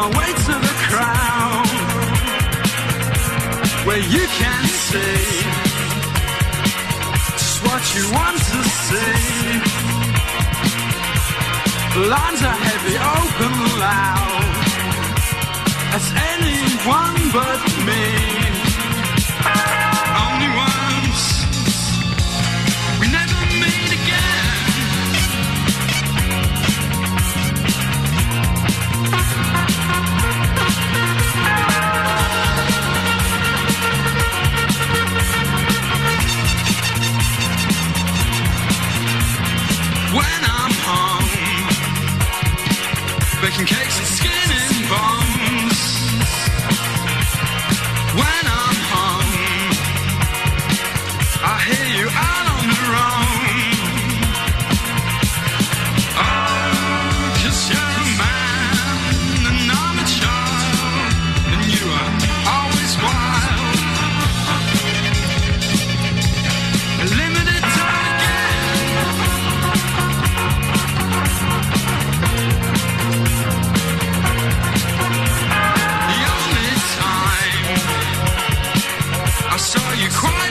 on my way to the crowd where you can see just what you want to see. Lines are heavy, open loud. As anyone but me. In cakes and scary. you cry.